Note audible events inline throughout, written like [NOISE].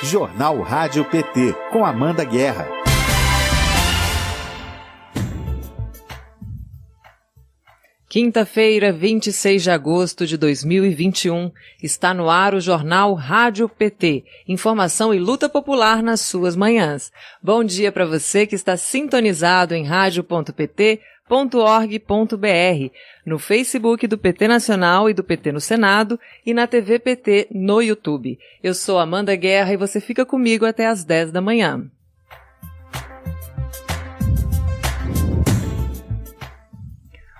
Jornal Rádio PT, com Amanda Guerra. Quinta-feira, 26 de agosto de 2021, está no ar o Jornal Rádio PT. Informação e luta popular nas suas manhãs. Bom dia para você que está sintonizado em rádio.pt pt.org.br, no Facebook do PT Nacional e do PT no Senado e na TV PT no YouTube. Eu sou Amanda Guerra e você fica comigo até às 10 da manhã.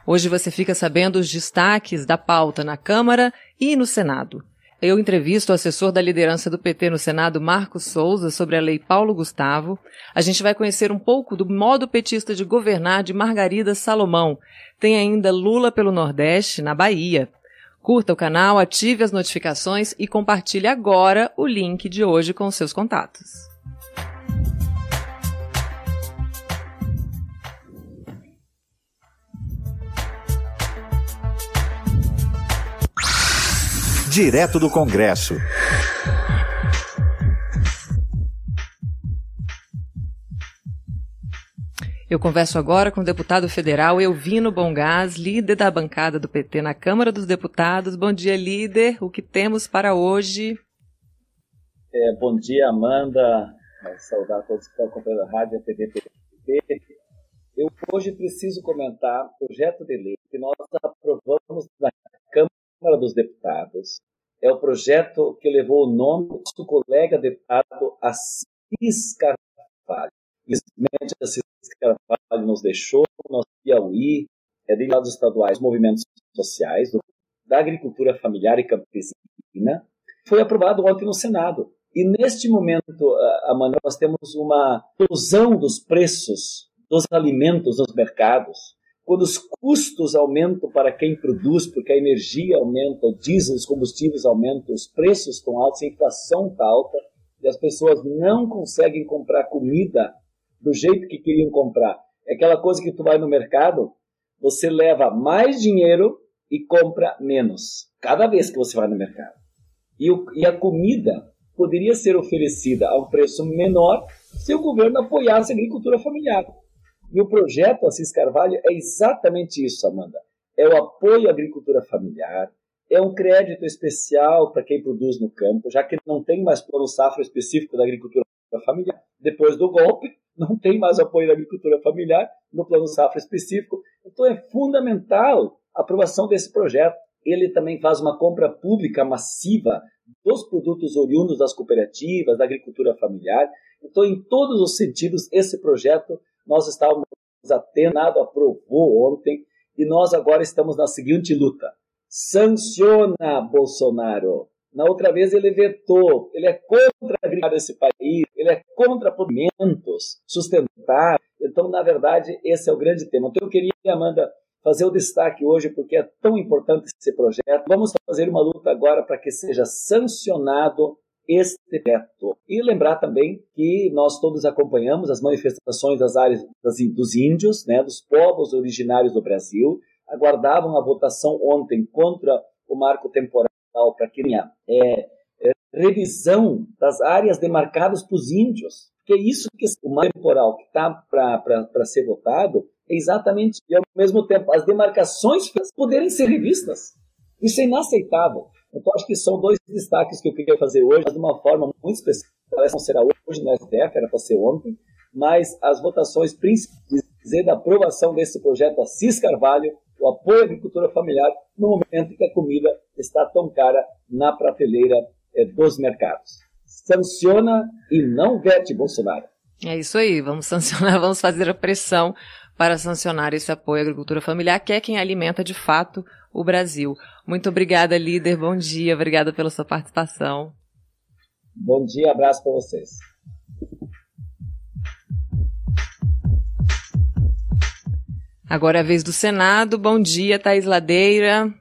Hoje você fica sabendo os destaques da pauta na Câmara e no Senado. Eu entrevisto o assessor da liderança do PT no Senado, Marcos Souza, sobre a lei Paulo Gustavo. A gente vai conhecer um pouco do modo petista de governar de Margarida Salomão. Tem ainda Lula pelo Nordeste, na Bahia. Curta o canal, ative as notificações e compartilhe agora o link de hoje com seus contatos. Direto do Congresso. Eu converso agora com o deputado federal Elvino Bongás, líder da bancada do PT na Câmara dos Deputados. Bom dia, líder. O que temos para hoje? É, bom dia, Amanda. Saudar todos que estão acompanhando a rádio, a TV PT. Eu hoje preciso comentar o projeto de lei que nós aprovamos na Câmara dos Deputados, é o projeto que levou o nome do colega deputado Assis Carvalho. Infelizmente, Assis Carvalho nos deixou, nosso Piauí, é de lados estaduais, movimentos sociais, do, da agricultura familiar e campesina, foi aprovado ontem no Senado. E neste momento, Amanda, nós temos uma explosão dos preços dos alimentos nos mercados quando os custos aumentam para quem produz, porque a energia aumenta, o diesel, os combustíveis aumentam, os preços estão altos, a inflação está alta, e as pessoas não conseguem comprar comida do jeito que queriam comprar. É aquela coisa que tu vai no mercado, você leva mais dinheiro e compra menos, cada vez que você vai no mercado. E, o, e a comida poderia ser oferecida a um preço menor se o governo apoiasse a agricultura familiar. E o projeto Assis Carvalho é exatamente isso, Amanda. É o apoio à agricultura familiar, é um crédito especial para quem produz no campo, já que não tem mais plano safra específico da agricultura familiar. Depois do golpe, não tem mais apoio da agricultura familiar no plano safra específico. Então é fundamental a aprovação desse projeto. Ele também faz uma compra pública massiva dos produtos oriundos das cooperativas, da agricultura familiar. Então, em todos os sentidos, esse projeto nós estávamos atenado, aprovou ontem, e nós agora estamos na seguinte luta. Sanciona Bolsonaro. Na outra vez ele vetou, ele é contra agricultura desse país, ele é contra alimentos sustentáveis. Então, na verdade, esse é o grande tema. Então, eu queria, Amanda, fazer o destaque hoje, porque é tão importante esse projeto. Vamos fazer uma luta agora para que seja sancionado este veto. E lembrar também que nós todos acompanhamos as manifestações das áreas das, dos índios, né, dos povos originários do Brasil, aguardavam a votação ontem contra o marco temporal para que tenha é, é, revisão das áreas demarcadas para os índios. Que é isso que o marco temporal que está para ser votado é exatamente, e ao mesmo tempo, as demarcações poderem ser revistas. Isso é inaceitável. Então, acho que são dois destaques que eu queria fazer hoje, mas de uma forma muito especial. Parece não será hoje no STF, era para ser ontem, mas as votações principais da aprovação desse projeto Assis Carvalho, o apoio à agricultura familiar, no momento em que a comida está tão cara na prateleira é, dos mercados. Sanciona e não vete Bolsonaro. É isso aí, vamos sancionar, [LAUGHS] vamos fazer a pressão para sancionar esse apoio à agricultura familiar, que é quem alimenta de fato o Brasil. Muito obrigada, líder. Bom dia. Obrigada pela sua participação. Bom dia, abraço para vocês. Agora é a vez do Senado. Bom dia, Thais Ladeira.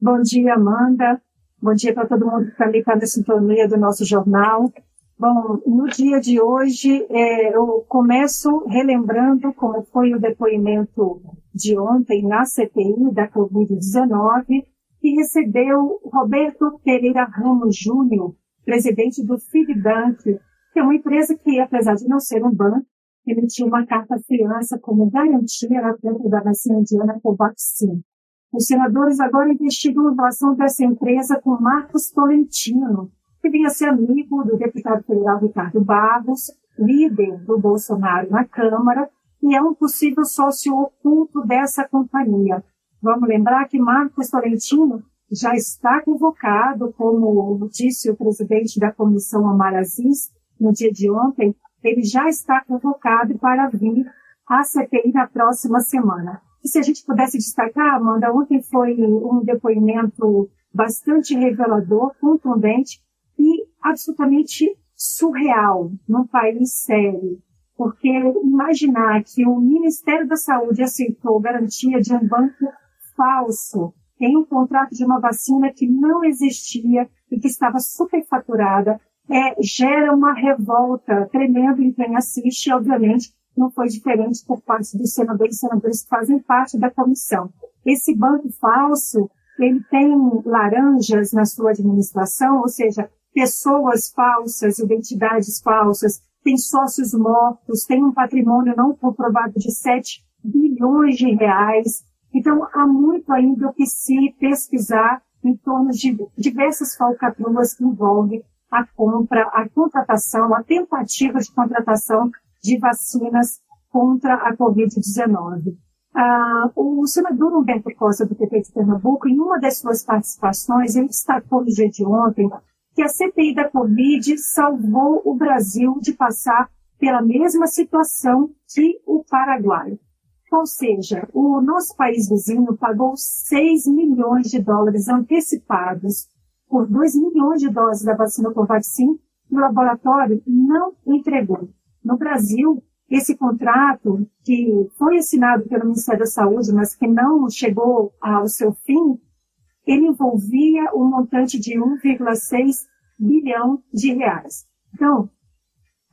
Bom dia, Amanda. Bom dia para todo mundo que está ali na sintonia do nosso jornal. Bom, no dia de hoje, é, eu começo relembrando como foi o depoimento de ontem na CPI da Covid-19, que recebeu Roberto Pereira Ramos Júnior, presidente do Fidbank, que é uma empresa que, apesar de não ser um banco, emitiu uma carta fiança como garantia na compra da vacina indiana Covaxin. Os senadores agora investigam a relação dessa empresa com Marcos Tolentino, que vinha ser amigo do deputado federal Ricardo Barros, líder do Bolsonaro na Câmara, e é um possível sócio oculto dessa companhia. Vamos lembrar que Marcos Tolentino já está convocado, como disse o presidente da comissão Amar Aziz, no dia de ontem, ele já está convocado para vir à CPI na próxima semana. E se a gente pudesse destacar, Amanda, ontem foi um depoimento bastante revelador, contundente e absolutamente surreal num país sério. Porque imaginar que o Ministério da Saúde aceitou garantia de um banco falso em um contrato de uma vacina que não existia e que estava superfaturada, é, gera uma revolta tremenda em quem assiste, e obviamente não foi diferente por parte dos senadores e senadores que fazem parte da comissão. Esse banco falso, ele tem laranjas na sua administração, ou seja, pessoas falsas, identidades falsas, tem sócios mortos, tem um patrimônio não comprovado de 7 bilhões de reais. Então, há muito ainda o que se pesquisar em torno de diversas falcatruas que envolvem a compra, a contratação, a tentativa de contratação de vacinas contra a Covid-19. Ah, o senador Humberto Costa, do PT de Pernambuco, em uma das suas participações, ele destacou no dia de ontem que a CPI da Covid salvou o Brasil de passar pela mesma situação que o Paraguai. Ou seja, o nosso país vizinho pagou 6 milhões de dólares antecipados por 2 milhões de doses da vacina Covaxin e o laboratório não entregou. No Brasil, esse contrato, que foi assinado pelo Ministério da Saúde, mas que não chegou ao seu fim, ele envolvia um montante de 1,6 bilhão de reais. Então,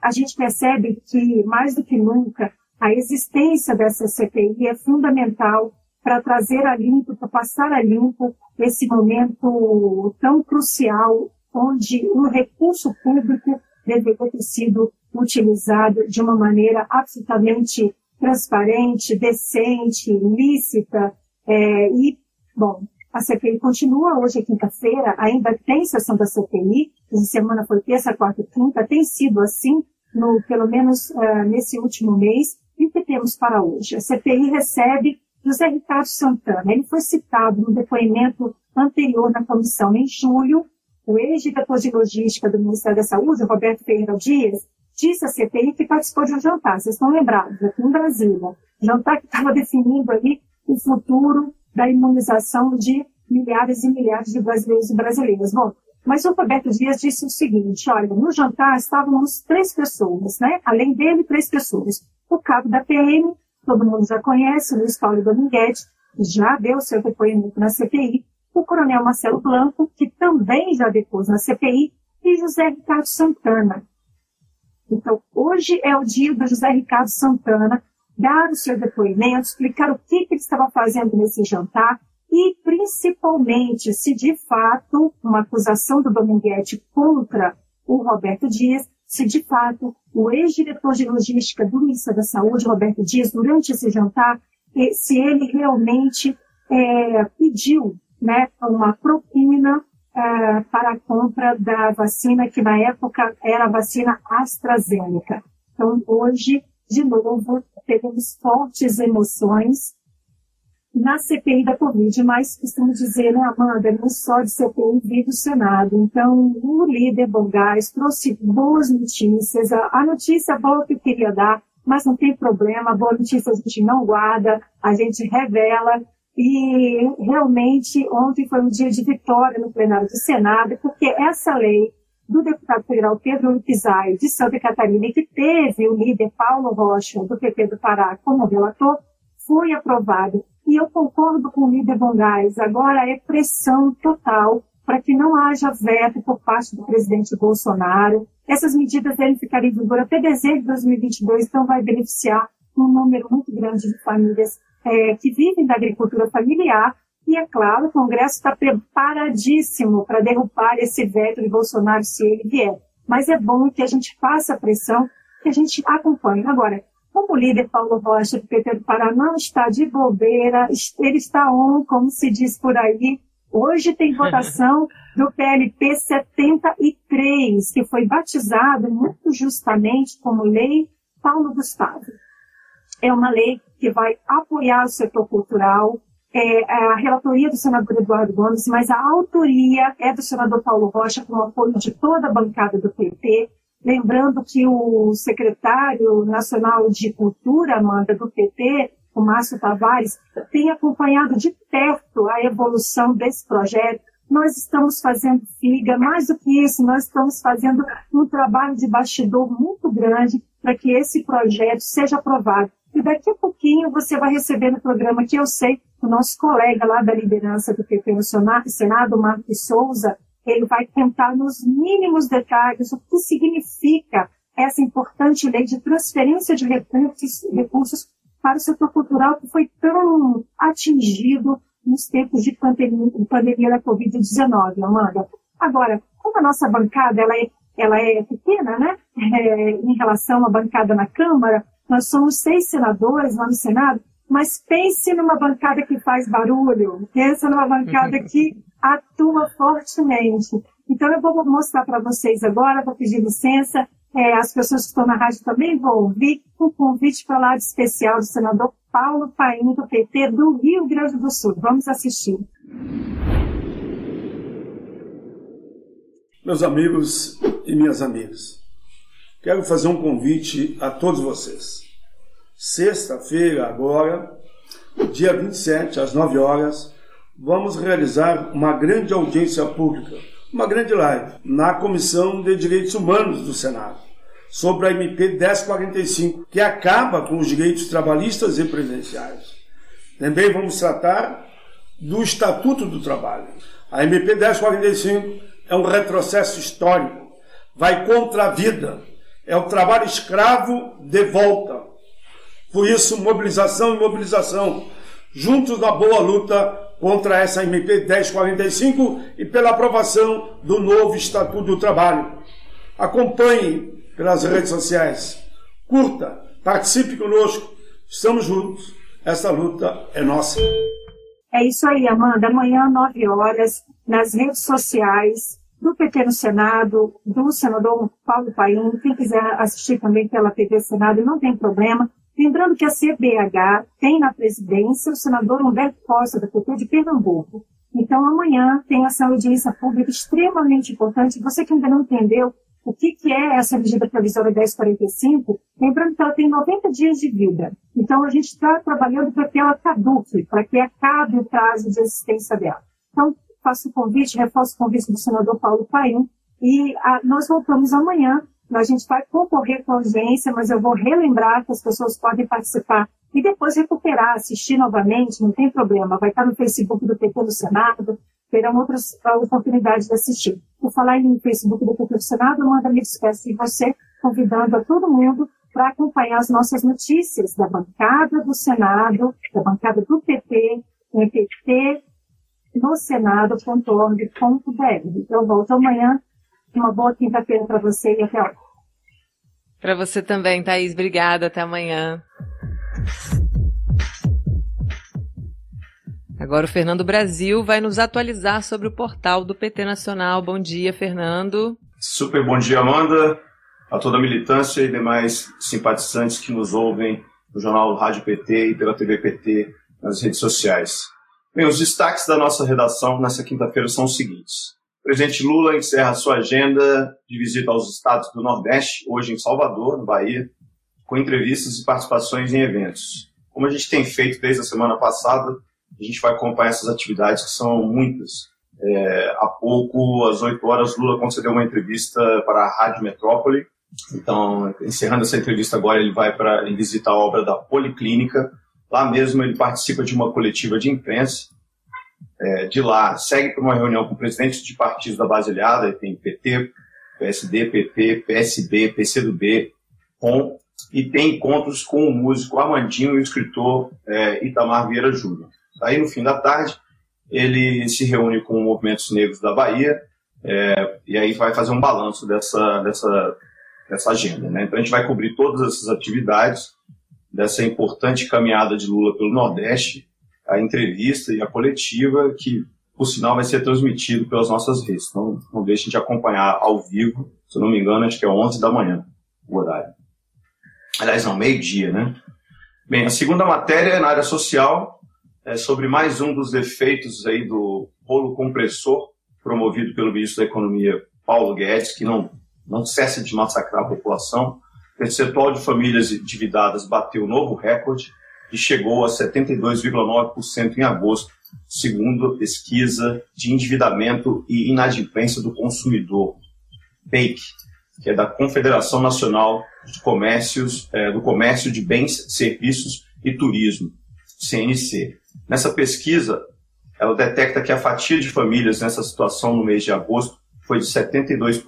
a gente percebe que, mais do que nunca, a existência dessa CPI é fundamental para trazer a limpo, para passar a limpo esse momento tão crucial, onde o recurso público deveria ter sido utilizado de uma maneira absolutamente transparente, decente, lícita. É, e, bom, a CPI continua hoje, quinta-feira, ainda tem sessão da CPI, essa semana foi terça, quarta e quinta, tem sido assim, no, pelo menos uh, nesse último mês. E o que temos para hoje? A CPI recebe José Ricardo Santana. Ele foi citado no depoimento anterior na comissão em julho. O ex-diretor de logística do Ministério da Saúde, Roberto Ferreira Dias, disse à CPI que participou de um jantar, vocês estão lembrados, aqui em Brasília. Jantar que estava definindo ali o futuro da imunização de milhares e milhares de brasileiros e brasileiras. Bom, mas o Roberto Dias disse o seguinte, olha, no jantar estávamos três pessoas, né? Além dele, três pessoas. O cabo da PM, todo mundo já conhece, Luiz Paulo Dominguete, já deu seu depoimento na CPI, o coronel Marcelo Blanco, que também já depôs na CPI, e José Ricardo Santana, então, hoje é o dia do José Ricardo Santana dar o seu depoimento, explicar o que, que ele estava fazendo nesse jantar e, principalmente, se de fato uma acusação do Dominguete contra o Roberto Dias, se de fato o ex-diretor de logística do Ministério da Saúde, Roberto Dias, durante esse jantar, se ele realmente é, pediu né, uma propina uh, para a compra da vacina, que na época era a vacina AstraZeneca. Então, hoje, de novo, teremos fortes emoções na CPI da Covid, mas costumo dizer, né, Amanda, não só de CPI vive o Senado. Então, o líder Bongás trouxe boas notícias. A, a notícia boa que eu queria dar, mas não tem problema, a boa notícia a gente não guarda, a gente revela. E realmente ontem foi um dia de vitória no plenário do Senado, porque essa lei do deputado federal Pedro Pizarro de Santa Catarina, que teve o líder Paulo Rocha, do PP do Pará, como relator, foi aprovado. E eu concordo com o líder Bongás, agora é pressão total para que não haja veto por parte do presidente Bolsonaro. Essas medidas devem ficar em vigor até dezembro de 2022, então vai beneficiar um número muito grande de famílias é, que vivem da agricultura familiar E, é claro, o Congresso está preparadíssimo para derrubar esse veto de Bolsonaro se ele vier. Mas é bom que a gente faça pressão, que a gente acompanhe. Agora, como o líder Paulo Rocha do PT do Paraná não está de bobeira, ele está on, como se diz por aí. Hoje tem [LAUGHS] votação do PLP 73, que foi batizado muito justamente como Lei Paulo Gustavo. É uma lei que vai apoiar o setor cultural, é, a relatoria do senador Eduardo Gomes, mas a autoria é do senador Paulo Rocha, com o apoio de toda a bancada do PT. Lembrando que o secretário nacional de cultura, Amanda, do PT, o Márcio Tavares, tem acompanhado de perto a evolução desse projeto. Nós estamos fazendo figa, mais do que isso, nós estamos fazendo um trabalho de bastidor muito grande para que esse projeto seja aprovado. E daqui a pouquinho você vai receber no programa que eu sei, o nosso colega lá da liderança do PP no Senado, Marcos Souza, ele vai contar nos mínimos detalhes o que significa essa importante lei de transferência de recursos, recursos para o setor cultural que foi tão atingido nos tempos de pandemia, pandemia da Covid-19, Amanda. Agora, como a nossa bancada ela é, ela é pequena, né, [LAUGHS] é, em relação à bancada na Câmara, nós somos seis senadores lá no Senado, mas pense numa bancada que faz barulho, pensa numa bancada [LAUGHS] que atua fortemente. Então eu vou mostrar para vocês agora, vou pedir licença, é, as pessoas que estão na rádio também vão ouvir um convite para lá de especial do senador Paulo Paim, do PT do Rio Grande do Sul. Vamos assistir. Meus amigos e minhas amigas, quero fazer um convite a todos vocês. Sexta-feira, agora, dia 27, às 9 horas, vamos realizar uma grande audiência pública, uma grande live, na Comissão de Direitos Humanos do Senado, sobre a MP 1045, que acaba com os direitos trabalhistas e previdenciários. Também vamos tratar do Estatuto do Trabalho. A MP 1045 é um retrocesso histórico, vai contra a vida, é o trabalho escravo de volta. Por isso, mobilização e mobilização, juntos na boa luta contra essa MP 1045 e pela aprovação do novo Estatuto do Trabalho. Acompanhe pelas redes sociais, curta, participe conosco, estamos juntos, essa luta é nossa. É isso aí, Amanda. Amanhã, 9 horas, nas redes sociais do PT no Senado, do senador Paulo Paim. Quem quiser assistir também pela TV Senado, não tem problema. Lembrando que a CBH tem na presidência o senador Humberto Costa, da PT de Pernambuco. Então, amanhã tem essa audiência pública extremamente importante. Você que ainda não entendeu o que, que é essa medida provisória 1045, lembrando que ela tem 90 dias de vida. Então, a gente está trabalhando para que ela caduque, para que acabe o prazo de existência dela. Então, faço o convite, reforço o convite do senador Paulo Paim, e a, ah, nós voltamos amanhã a gente vai concorrer com a audiência, mas eu vou relembrar que as pessoas podem participar e depois recuperar, assistir novamente, não tem problema. Vai estar no Facebook do PT do Senado, terão outras oportunidades de assistir. Por falar em Facebook do PT do Senado, manda me despeço de você, convidando a todo mundo para acompanhar as nossas notícias da bancada do Senado, da bancada do PT, em PT no senado.org.br. Eu volto amanhã uma boa quinta-feira para você e até lá. Para você também, Thaís. Obrigada. Até amanhã. Agora o Fernando Brasil vai nos atualizar sobre o portal do PT Nacional. Bom dia, Fernando. Super bom dia, Amanda, a toda a militância e demais simpatizantes que nos ouvem no jornal Rádio PT e pela TV PT nas redes sociais. Bem, os destaques da nossa redação nessa quinta-feira são os seguintes. O presidente Lula encerra sua agenda de visita aos estados do Nordeste, hoje em Salvador, no Bahia, com entrevistas e participações em eventos. Como a gente tem feito desde a semana passada, a gente vai acompanhar essas atividades, que são muitas. É, há pouco, às 8 horas, Lula concedeu uma entrevista para a Rádio Metrópole. Então, encerrando essa entrevista agora, ele vai para visitar a obra da Policlínica. Lá mesmo, ele participa de uma coletiva de imprensa é, de lá segue para uma reunião com presidentes de partidos da base aliada, tem PT, PSD, PP, PSB, PCdoB, POM, e tem encontros com o músico Armandinho e o escritor é, Itamar Vieira Júnior. Aí, no fim da tarde, ele se reúne com movimentos negros da Bahia é, e aí vai fazer um balanço dessa, dessa, dessa agenda. Né? Então a gente vai cobrir todas essas atividades dessa importante caminhada de Lula pelo Nordeste, a entrevista e a coletiva que, por sinal, vai ser transmitido pelas nossas redes. Então não deixem de acompanhar ao vivo, se não me engano, acho que é 11 da manhã o horário. Aliás, não, meio-dia, né? Bem, a segunda matéria é na área social, é sobre mais um dos efeitos aí do rolo compressor promovido pelo ministro da Economia, Paulo Guedes, que não, não cessa de massacrar a população. Percentual de famílias endividadas bateu novo recorde e chegou a 72,9% em agosto, segundo pesquisa de endividamento e inadimplência do consumidor, BAKE, que é da Confederação Nacional de Comércios, é, do Comércio de Bens, Serviços e Turismo, CNC. Nessa pesquisa, ela detecta que a fatia de famílias nessa situação no mês de agosto foi de 72%,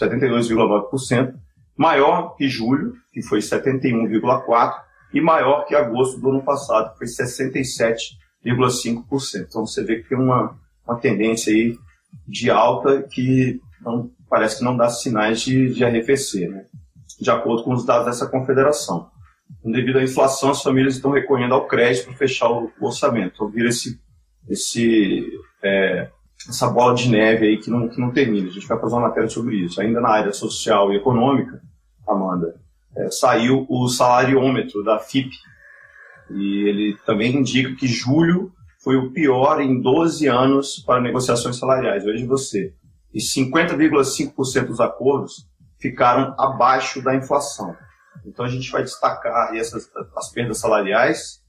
72,9%, maior que julho, que foi 71,4%, e maior que agosto do ano passado, que foi 67,5%. Então você vê que tem uma, uma tendência aí de alta que não, parece que não dá sinais de, de arrefecer, né? de acordo com os dados dessa confederação. Devido à inflação, as famílias estão recorrendo ao crédito para fechar o, o orçamento. Então vira esse, esse, é, essa bola de neve aí que não, que não termina. A gente vai fazer uma matéria sobre isso. Ainda na área social e econômica, Amanda, é, saiu o salariômetro da FIP, e ele também indica que julho foi o pior em 12 anos para negociações salariais. Veja você. E 50,5% dos acordos ficaram abaixo da inflação. Então a gente vai destacar essas, as perdas salariais,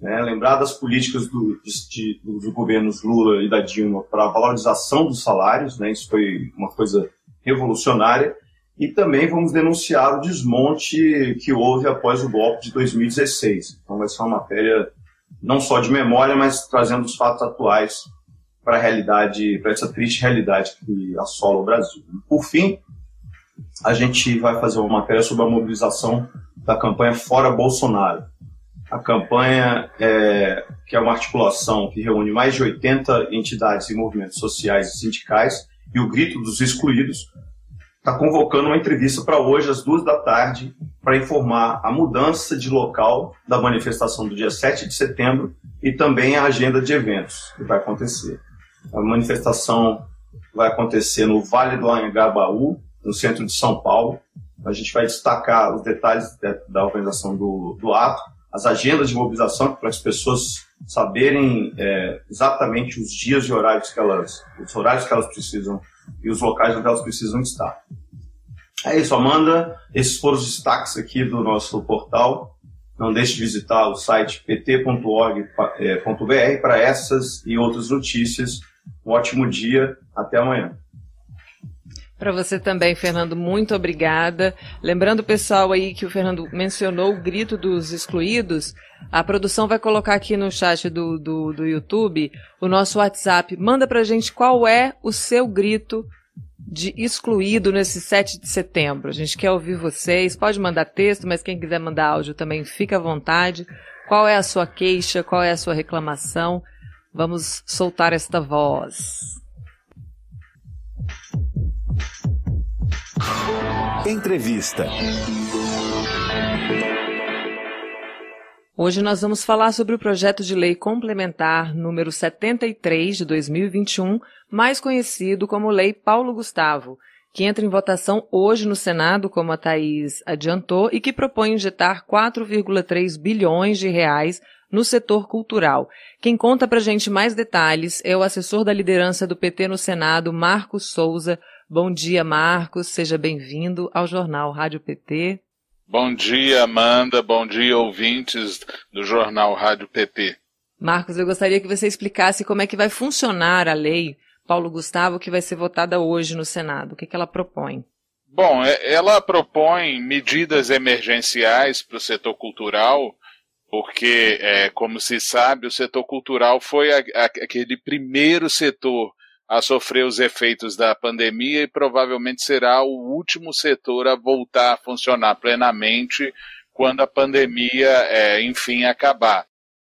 né, lembrar das políticas do, de, dos governos Lula e da Dilma para a valorização dos salários, né, isso foi uma coisa revolucionária, e também vamos denunciar o desmonte que houve após o golpe de 2016. Então vai ser uma matéria não só de memória, mas trazendo os fatos atuais para a realidade, para essa triste realidade que assola o Brasil. Por fim, a gente vai fazer uma matéria sobre a mobilização da campanha Fora Bolsonaro. A campanha, é, que é uma articulação que reúne mais de 80 entidades e movimentos sociais e sindicais, e o Grito dos Excluídos, está convocando uma entrevista para hoje, às duas da tarde, para informar a mudança de local da manifestação do dia 7 de setembro e também a agenda de eventos que vai acontecer. A manifestação vai acontecer no Vale do Anhangabaú, no centro de São Paulo. A gente vai destacar os detalhes da organização do, do ato, as agendas de mobilização para as pessoas saberem é, exatamente os dias e horários que elas, os horários que elas precisam e os locais onde elas precisam estar. É isso, Amanda. Esses foram os destaques aqui do nosso portal. Não deixe de visitar o site pt.org.br para essas e outras notícias. Um ótimo dia. Até amanhã. Para você também, Fernando, muito obrigada. Lembrando o pessoal aí que o Fernando mencionou o grito dos excluídos, a produção vai colocar aqui no chat do, do, do YouTube o nosso WhatsApp. Manda pra gente qual é o seu grito de excluído nesse 7 de setembro. A gente quer ouvir vocês. Pode mandar texto, mas quem quiser mandar áudio também fica à vontade. Qual é a sua queixa? Qual é a sua reclamação? Vamos soltar esta voz. Entrevista. Hoje nós vamos falar sobre o projeto de lei complementar número 73 de 2021, mais conhecido como Lei Paulo Gustavo, que entra em votação hoje no Senado, como a Thaís adiantou, e que propõe injetar 4,3 bilhões de reais no setor cultural. Quem conta pra gente mais detalhes é o assessor da liderança do PT no Senado, Marcos Souza, Bom dia, Marcos. Seja bem-vindo ao Jornal Rádio PT. Bom dia, Amanda. Bom dia, ouvintes do Jornal Rádio PT. Marcos, eu gostaria que você explicasse como é que vai funcionar a lei Paulo Gustavo que vai ser votada hoje no Senado. O que, que ela propõe? Bom, é, ela propõe medidas emergenciais para o setor cultural, porque, é, como se sabe, o setor cultural foi a, a, aquele primeiro setor a sofrer os efeitos da pandemia e provavelmente será o último setor a voltar a funcionar plenamente quando a pandemia, é, enfim, acabar.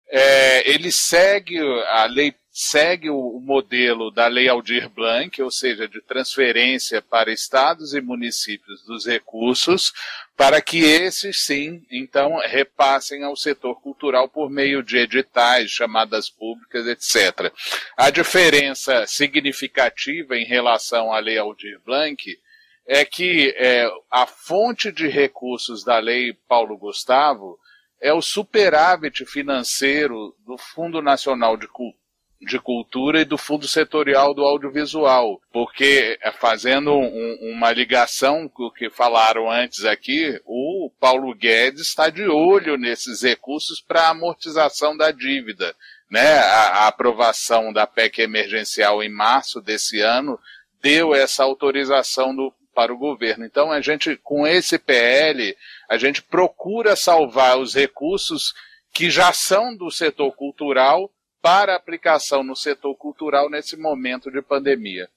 É, ele segue a lei segue o modelo da Lei Aldir Blanc, ou seja, de transferência para estados e municípios dos recursos, para que esses sim, então, repassem ao setor cultural por meio de editais, chamadas públicas, etc. A diferença significativa em relação à Lei Aldir Blanc é que é, a fonte de recursos da Lei Paulo Gustavo é o superávit financeiro do Fundo Nacional de Cultura de Cultura e do Fundo Setorial do Audiovisual, porque é, fazendo um, uma ligação com o que falaram antes aqui, o Paulo Guedes está de olho nesses recursos para amortização da dívida. Né? A, a aprovação da PEC emergencial em março desse ano deu essa autorização do, para o governo. Então, a gente, com esse PL, a gente procura salvar os recursos que já são do setor cultural para aplicação no setor cultural nesse momento de pandemia.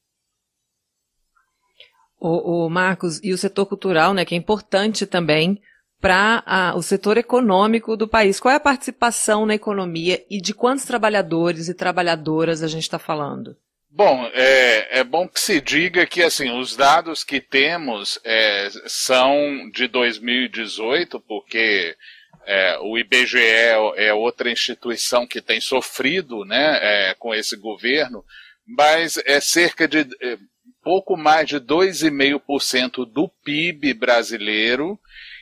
O, o Marcos, e o setor cultural, né, que é importante também para o setor econômico do país. Qual é a participação na economia e de quantos trabalhadores e trabalhadoras a gente está falando? Bom, é, é, bom que se diga que assim os dados que temos é, são de 2018, porque é, o IBGE é outra instituição que tem sofrido né, é, com esse governo, mas é cerca de é, pouco mais de 2,5% do PIB brasileiro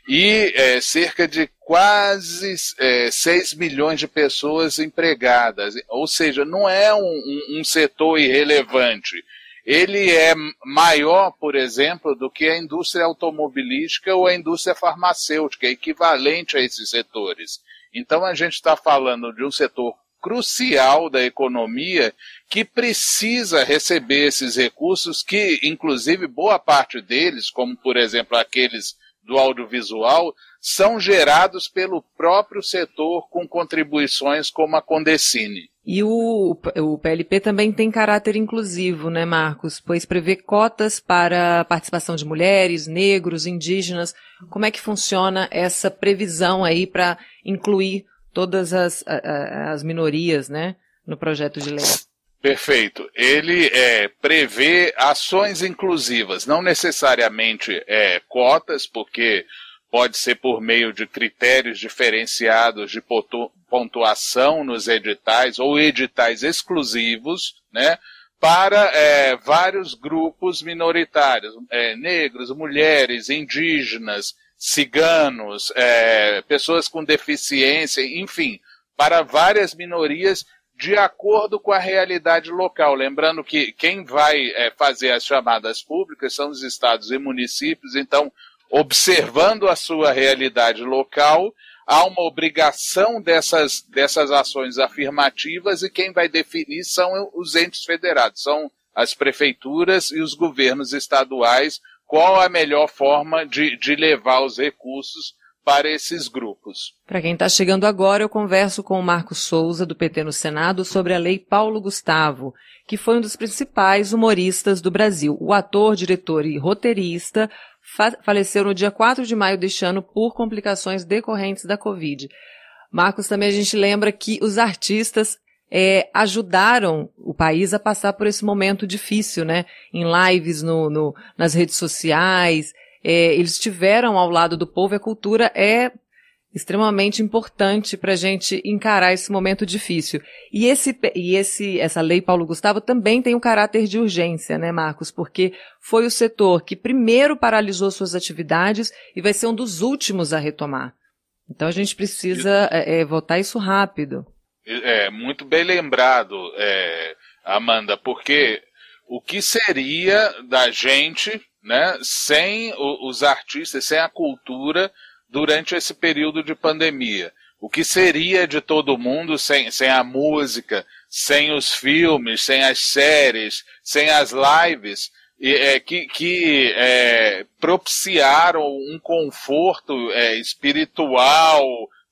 e é, cerca de quase é, 6 milhões de pessoas empregadas. Ou seja, não é um, um, um setor irrelevante ele é maior, por exemplo, do que a indústria automobilística ou a indústria farmacêutica, equivalente a esses setores. Então a gente está falando de um setor crucial da economia que precisa receber esses recursos que, inclusive, boa parte deles, como por exemplo aqueles do audiovisual, são gerados pelo próprio setor com contribuições como a Condecine. E o, o PLP também tem caráter inclusivo, né, Marcos? Pois prevê cotas para a participação de mulheres, negros, indígenas. Como é que funciona essa previsão aí para incluir todas as, as minorias, né, no projeto de lei? Perfeito. Ele é, prevê ações inclusivas, não necessariamente é, cotas, porque pode ser por meio de critérios diferenciados de pontuação nos editais ou editais exclusivos, né? Para é, vários grupos minoritários, é, negros, mulheres, indígenas, ciganos, é, pessoas com deficiência, enfim, para várias minorias de acordo com a realidade local. Lembrando que quem vai é, fazer as chamadas públicas são os estados e municípios, então observando a sua realidade local, há uma obrigação dessas, dessas ações afirmativas e quem vai definir são os entes federados, são as prefeituras e os governos estaduais, qual a melhor forma de, de levar os recursos para esses grupos. Para quem está chegando agora, eu converso com o Marcos Souza, do PT no Senado, sobre a Lei Paulo Gustavo, que foi um dos principais humoristas do Brasil. O ator, diretor e roteirista fa faleceu no dia 4 de maio deste ano por complicações decorrentes da Covid. Marcos, também a gente lembra que os artistas é, ajudaram o país a passar por esse momento difícil, né? Em lives no, no nas redes sociais, é, eles estiveram ao lado do povo e a cultura é extremamente importante para a gente encarar esse momento difícil. E esse e esse essa lei Paulo Gustavo também tem um caráter de urgência, né, Marcos? Porque foi o setor que primeiro paralisou suas atividades e vai ser um dos últimos a retomar. Então a gente precisa é, é, votar isso rápido. É muito bem lembrado, é, Amanda, porque o que seria da gente, né, sem os artistas, sem a cultura durante esse período de pandemia. O que seria de todo mundo sem, sem a música, sem os filmes, sem as séries, sem as lives, é, que, que é, propiciaram um conforto é, espiritual,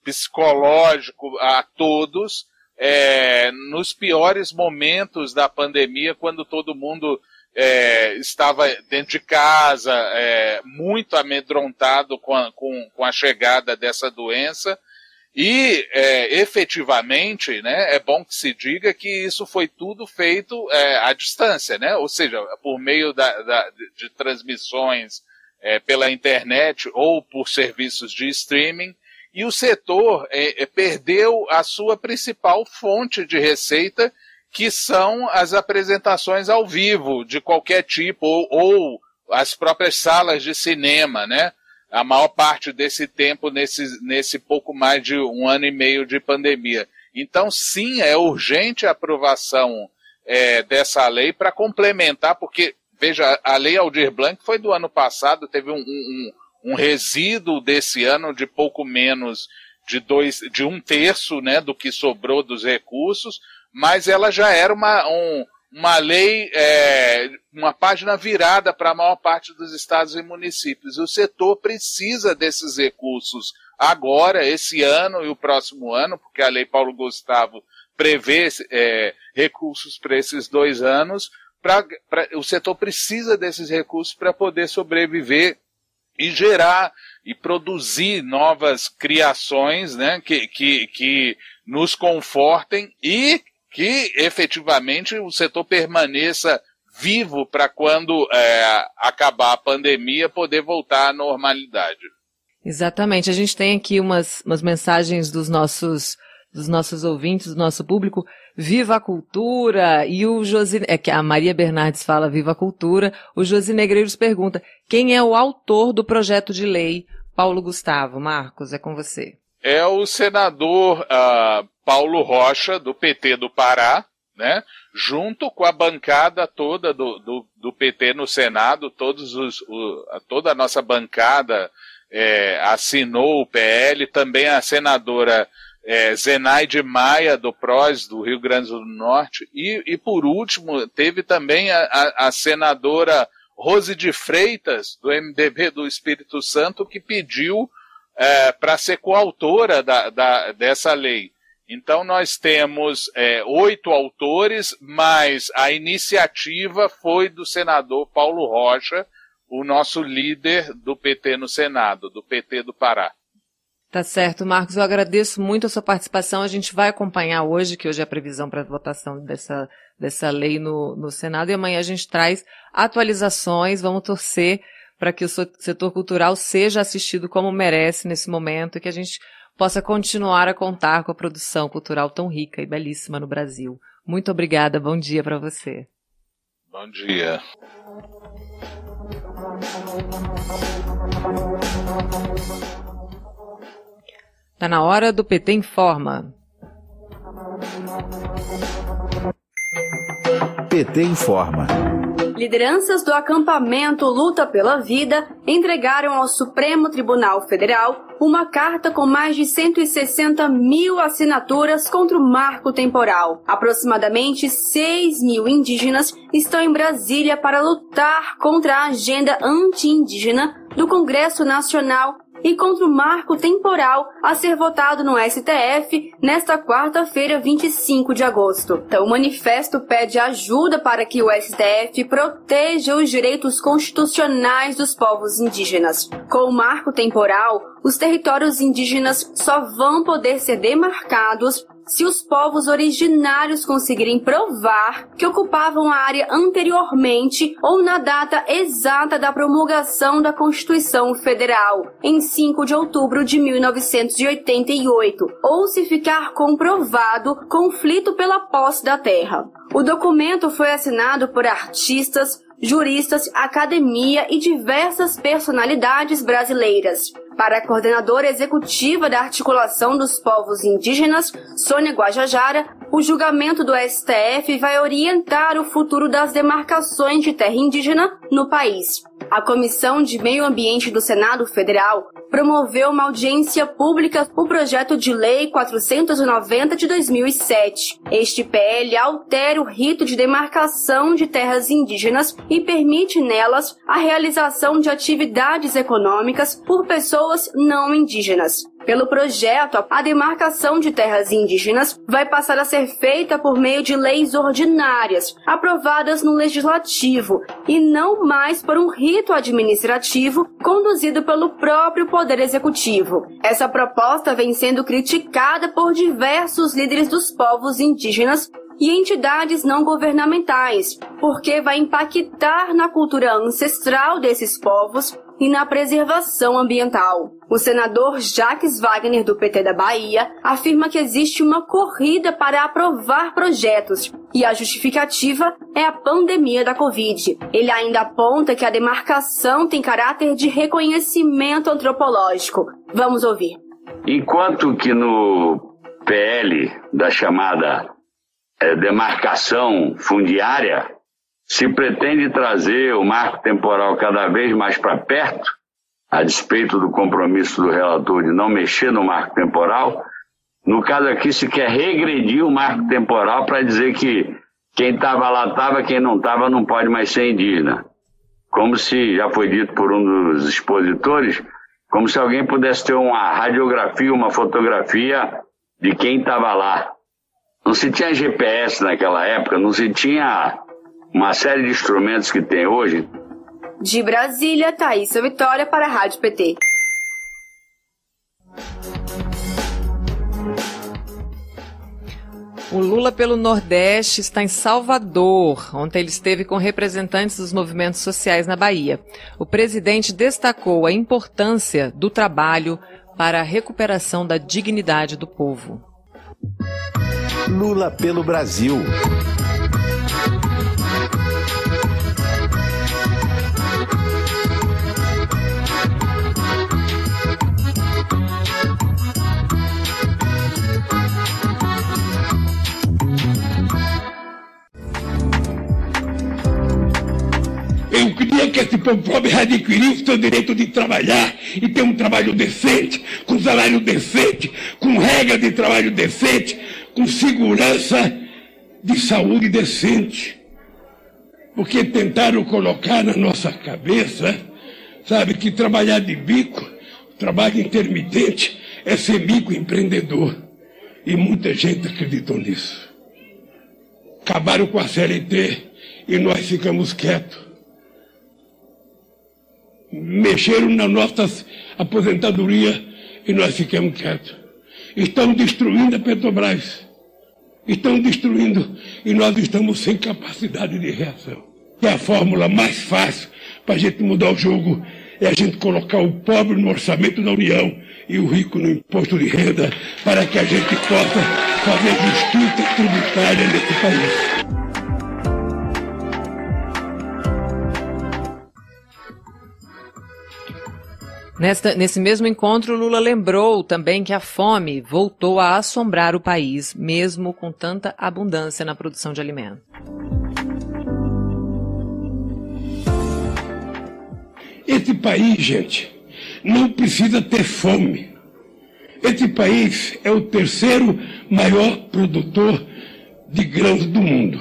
psicológico a todos é, nos piores momentos da pandemia, quando todo mundo é, estava dentro de casa, é, muito amedrontado com a, com, com a chegada dessa doença. E é, efetivamente, né, é bom que se diga que isso foi tudo feito é, à distância, né? ou seja, por meio da, da, de transmissões é, pela internet ou por serviços de streaming, e o setor é, perdeu a sua principal fonte de receita, que são as apresentações ao vivo de qualquer tipo, ou, ou as próprias salas de cinema, né? a maior parte desse tempo nesse, nesse pouco mais de um ano e meio de pandemia. Então, sim, é urgente a aprovação é, dessa lei para complementar, porque, veja, a lei Aldir Blanc foi do ano passado, teve um, um, um resíduo desse ano de pouco menos de, dois, de um terço né, do que sobrou dos recursos, mas ela já era uma, um, uma lei, é, uma página virada para a maior parte dos estados e municípios. O setor precisa desses recursos agora, esse ano e o próximo ano, porque a lei Paulo Gustavo prevê é, recursos para esses dois anos. Pra, pra, o setor precisa desses recursos para poder sobreviver e gerar e produzir novas criações né, que, que, que nos confortem e que efetivamente o setor permaneça vivo para quando é, acabar a pandemia poder voltar à normalidade. Exatamente. A gente tem aqui umas, umas mensagens dos nossos dos nossos ouvintes, do nosso público, Viva a Cultura, e o Josi, é que a Maria Bernardes fala Viva a Cultura, o Josi Negreiros pergunta, quem é o autor do projeto de lei Paulo Gustavo? Marcos, é com você. É o senador uh, Paulo Rocha, do PT do Pará, né? junto com a bancada toda do, do, do PT no Senado, todos os, o, toda a nossa bancada é, assinou o PL, também a senadora é, Zenaide Maia, do PROS, do Rio Grande do Norte, e, e por último, teve também a, a, a senadora Rose de Freitas, do MDB do Espírito Santo, que pediu é, para ser coautora da, da, dessa lei. Então nós temos é, oito autores, mas a iniciativa foi do senador Paulo Rocha, o nosso líder do PT no Senado, do PT do Pará. Tá certo, Marcos. Eu agradeço muito a sua participação. A gente vai acompanhar hoje, que hoje é a previsão para a votação dessa, dessa lei no, no Senado, e amanhã a gente traz atualizações. Vamos torcer para que o setor cultural seja assistido como merece nesse momento e que a gente possa continuar a contar com a produção cultural tão rica e belíssima no Brasil. Muito obrigada, bom dia para você. Bom dia. Está na hora do PT Informa. PT Informa. Lideranças do acampamento Luta pela Vida entregaram ao Supremo Tribunal Federal uma carta com mais de 160 mil assinaturas contra o marco temporal. Aproximadamente 6 mil indígenas estão em Brasília para lutar contra a agenda anti-indígena do Congresso Nacional e contra o marco temporal a ser votado no STF nesta quarta-feira, 25 de agosto. Então, o manifesto pede ajuda para que o STF proteja os direitos constitucionais dos povos indígenas. Com o marco temporal, os territórios indígenas só vão poder ser demarcados se os povos originários conseguirem provar que ocupavam a área anteriormente ou na data exata da promulgação da Constituição Federal, em 5 de outubro de 1988, ou se ficar comprovado conflito pela posse da terra. O documento foi assinado por artistas, juristas, academia e diversas personalidades brasileiras. Para a coordenadora executiva da Articulação dos Povos Indígenas, Sônia Guajajara, o julgamento do STF vai orientar o futuro das demarcações de terra indígena no país. A Comissão de Meio Ambiente do Senado Federal promoveu uma audiência pública o projeto de lei 490 de 2007. Este PL altera o rito de demarcação de terras indígenas e permite nelas a realização de atividades econômicas por pessoas não indígenas. Pelo projeto, a demarcação de terras indígenas vai passar a ser feita por meio de leis ordinárias, aprovadas no Legislativo, e não mais por um rito administrativo conduzido pelo próprio Poder Executivo. Essa proposta vem sendo criticada por diversos líderes dos povos indígenas e entidades não governamentais, porque vai impactar na cultura ancestral desses povos e na preservação ambiental. O senador Jacques Wagner, do PT da Bahia, afirma que existe uma corrida para aprovar projetos e a justificativa é a pandemia da Covid. Ele ainda aponta que a demarcação tem caráter de reconhecimento antropológico. Vamos ouvir. Enquanto que no PL da chamada é, demarcação fundiária, se pretende trazer o marco temporal cada vez mais para perto, a despeito do compromisso do relator de não mexer no marco temporal, no caso aqui se quer regredir o marco temporal para dizer que quem estava lá estava, quem não estava não pode mais ser indígena. Como se, já foi dito por um dos expositores, como se alguém pudesse ter uma radiografia, uma fotografia de quem estava lá. Não se tinha GPS naquela época, não se tinha uma série de instrumentos que tem hoje. De Brasília, Thaisa Vitória para a Rádio PT. O Lula pelo Nordeste está em Salvador. Ontem ele esteve com representantes dos movimentos sociais na Bahia. O presidente destacou a importância do trabalho para a recuperação da dignidade do povo. Lula pelo Brasil. Queria que esse povo pobre adquirisse o seu direito de trabalhar e ter um trabalho decente, com salário decente, com regra de trabalho decente, com segurança de saúde decente. Porque tentaram colocar na nossa cabeça, sabe, que trabalhar de bico, trabalho intermitente, é ser empreendedor. E muita gente acreditou nisso. Acabaram com a CLT e nós ficamos quietos mexeram nas nossas aposentadorias e nós ficamos quietos. Estão destruindo a Petrobras. Estão destruindo e nós estamos sem capacidade de reação. É a fórmula mais fácil para a gente mudar o jogo é a gente colocar o pobre no orçamento da União e o rico no imposto de renda para que a gente possa fazer justiça tributária nesse país. Nesta, nesse mesmo encontro, Lula lembrou também que a fome voltou a assombrar o país, mesmo com tanta abundância na produção de alimentos. Esse país, gente, não precisa ter fome. Esse país é o terceiro maior produtor de grãos do mundo.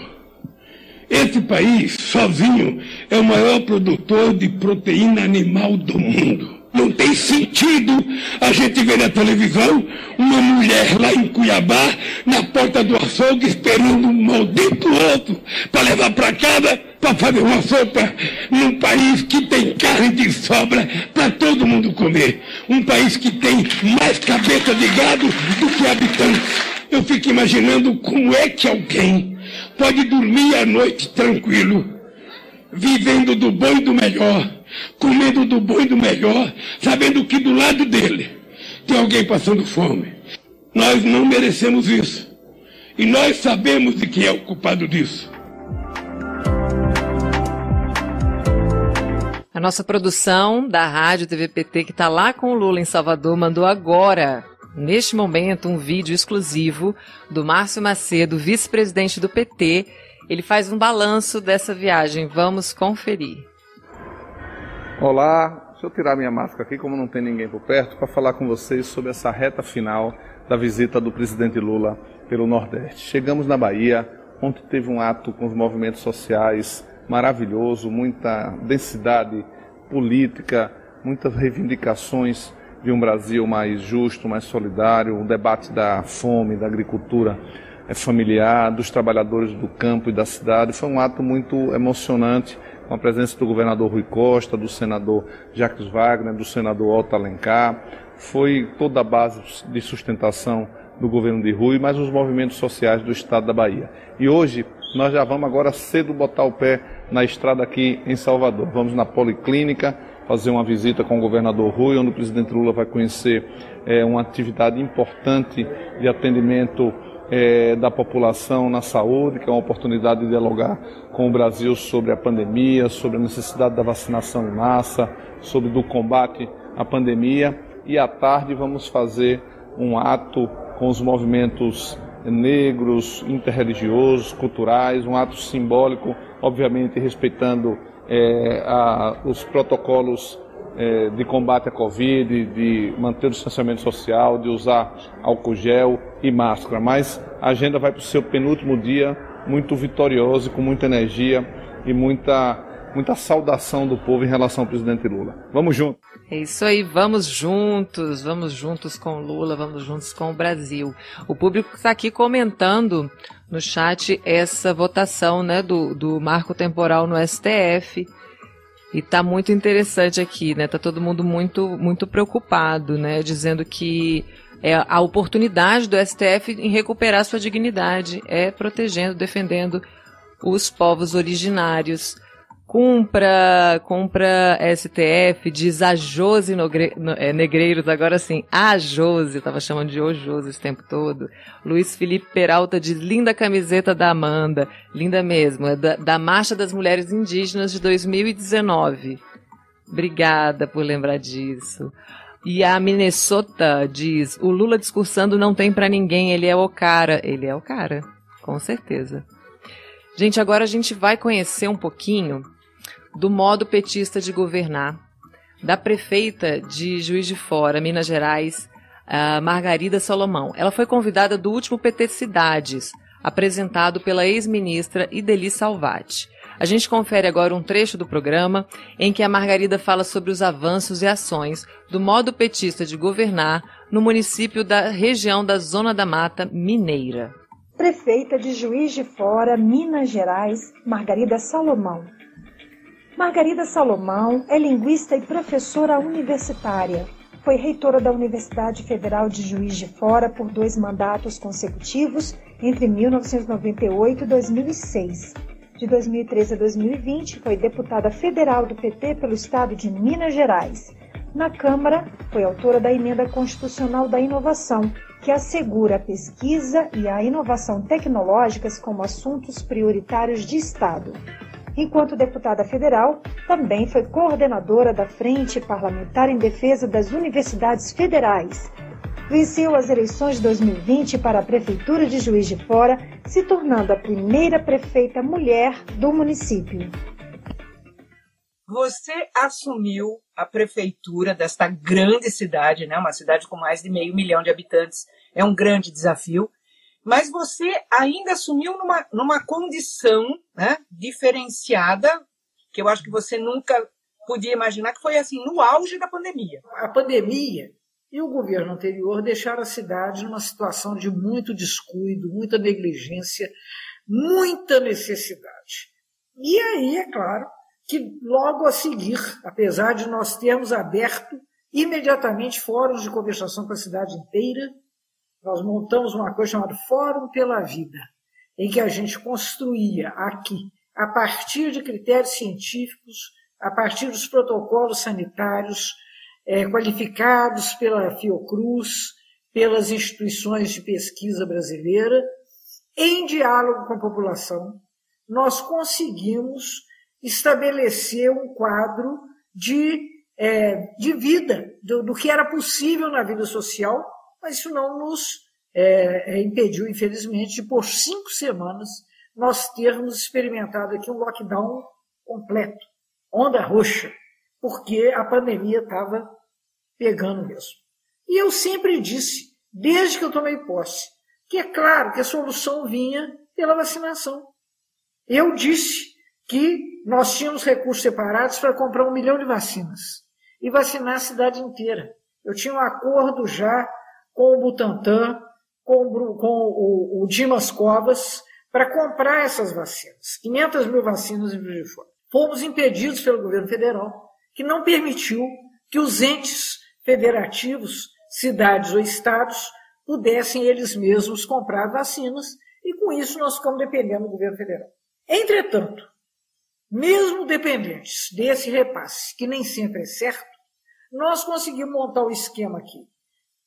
Esse país, sozinho, é o maior produtor de proteína animal do mundo. Não tem sentido a gente ver na televisão uma mulher lá em Cuiabá, na porta do açougue, esperando um maldito outro para levar para casa para fazer uma sopa num país que tem carne de sobra para todo mundo comer. Um país que tem mais cabeça de gado do que habitantes. Eu fico imaginando como é que alguém pode dormir à noite tranquilo, vivendo do bom e do melhor comendo do bom e do melhor, sabendo que do lado dele tem alguém passando fome. Nós não merecemos isso. E nós sabemos de quem é o culpado disso. A nossa produção da Rádio TVPT, que está lá com o Lula em Salvador, mandou agora, neste momento, um vídeo exclusivo do Márcio Macedo, vice-presidente do PT. Ele faz um balanço dessa viagem. Vamos conferir. Olá, deixa eu tirar minha máscara aqui, como não tem ninguém por perto, para falar com vocês sobre essa reta final da visita do presidente Lula pelo Nordeste. Chegamos na Bahia, onde teve um ato com os movimentos sociais maravilhoso, muita densidade política, muitas reivindicações de um Brasil mais justo, mais solidário, o debate da fome, da agricultura familiar, dos trabalhadores do campo e da cidade. Foi um ato muito emocionante, com a presença do governador Rui Costa, do senador Jacques Wagner, do senador Otto Alencar. Foi toda a base de sustentação do governo de Rui, mas os movimentos sociais do estado da Bahia. E hoje nós já vamos agora cedo botar o pé na estrada aqui em Salvador. Vamos na Policlínica fazer uma visita com o governador Rui, onde o presidente Lula vai conhecer é, uma atividade importante de atendimento é, da população na saúde, que é uma oportunidade de dialogar com o Brasil sobre a pandemia, sobre a necessidade da vacinação em massa, sobre do combate à pandemia. E à tarde vamos fazer um ato com os movimentos negros, interreligiosos, culturais, um ato simbólico, obviamente respeitando é, a, os protocolos é, de combate à Covid, de manter o distanciamento social, de usar álcool gel e máscara. Mas a agenda vai para o seu penúltimo dia muito vitorioso, com muita energia e muita muita saudação do povo em relação ao presidente Lula. Vamos juntos. É isso aí, vamos juntos, vamos juntos com Lula, vamos juntos com o Brasil. O público está aqui comentando no chat essa votação né, do, do marco temporal no STF. E tá muito interessante aqui, né? Tá todo mundo muito, muito preocupado, né? Dizendo que é a oportunidade do STF em recuperar sua dignidade é protegendo, defendendo os povos originários. Cumpra, cumpra STF, diz a Jose Nogre, é, Negreiros, agora sim, a Jose, tava chamando de o Jose esse tempo todo. Luiz Felipe Peralta diz, linda camiseta da Amanda, linda mesmo, é da, da Marcha das Mulheres Indígenas de 2019. Obrigada por lembrar disso. E a Minnesota diz, o Lula discursando não tem para ninguém, ele é o cara. Ele é o cara, com certeza. Gente, agora a gente vai conhecer um pouquinho do modo petista de governar da prefeita de Juiz de Fora, Minas Gerais, Margarida Salomão. Ela foi convidada do último PT Cidades, apresentado pela ex-ministra Ideli Salvati. A gente confere agora um trecho do programa em que a Margarida fala sobre os avanços e ações do modo petista de governar no município da região da Zona da Mata Mineira. Prefeita de Juiz de Fora, Minas Gerais, Margarida Salomão. Margarida Salomão é linguista e professora universitária. Foi reitora da Universidade Federal de Juiz de Fora por dois mandatos consecutivos entre 1998 e 2006. De 2013 a 2020, foi deputada federal do PT pelo estado de Minas Gerais. Na Câmara, foi autora da emenda constitucional da inovação, que assegura a pesquisa e a inovação tecnológicas como assuntos prioritários de Estado. Enquanto deputada federal, também foi coordenadora da Frente Parlamentar em Defesa das Universidades Federais. Venceu as eleições de 2020 para a Prefeitura de Juiz de Fora, se tornando a primeira prefeita mulher do município. Você assumiu a prefeitura desta grande cidade, né? uma cidade com mais de meio milhão de habitantes. É um grande desafio mas você ainda assumiu numa, numa condição né, diferenciada, que eu acho que você nunca podia imaginar, que foi assim, no auge da pandemia. A pandemia e o governo anterior deixaram a cidade numa situação de muito descuido, muita negligência, muita necessidade. E aí, é claro, que logo a seguir, apesar de nós termos aberto imediatamente fóruns de conversação com a cidade inteira, nós montamos uma coisa chamada Fórum pela Vida, em que a gente construía aqui, a partir de critérios científicos, a partir dos protocolos sanitários é, qualificados pela Fiocruz, pelas instituições de pesquisa brasileira, em diálogo com a população, nós conseguimos estabelecer um quadro de, é, de vida, do, do que era possível na vida social mas isso não nos é, é, impediu, infelizmente, de por cinco semanas nós termos experimentado aqui um lockdown completo, onda roxa, porque a pandemia estava pegando mesmo. E eu sempre disse, desde que eu tomei posse, que é claro que a solução vinha pela vacinação. Eu disse que nós tínhamos recursos separados para comprar um milhão de vacinas e vacinar a cidade inteira. Eu tinha um acordo já com o Butantan, com, com o, o Dimas Covas, para comprar essas vacinas. 500 mil vacinas em Juiz de Fora. Fomos impedidos pelo governo federal, que não permitiu que os entes federativos, cidades ou estados, pudessem eles mesmos comprar vacinas, e com isso nós ficamos dependendo do governo federal. Entretanto, mesmo dependentes desse repasse, que nem sempre é certo, nós conseguimos montar o esquema aqui.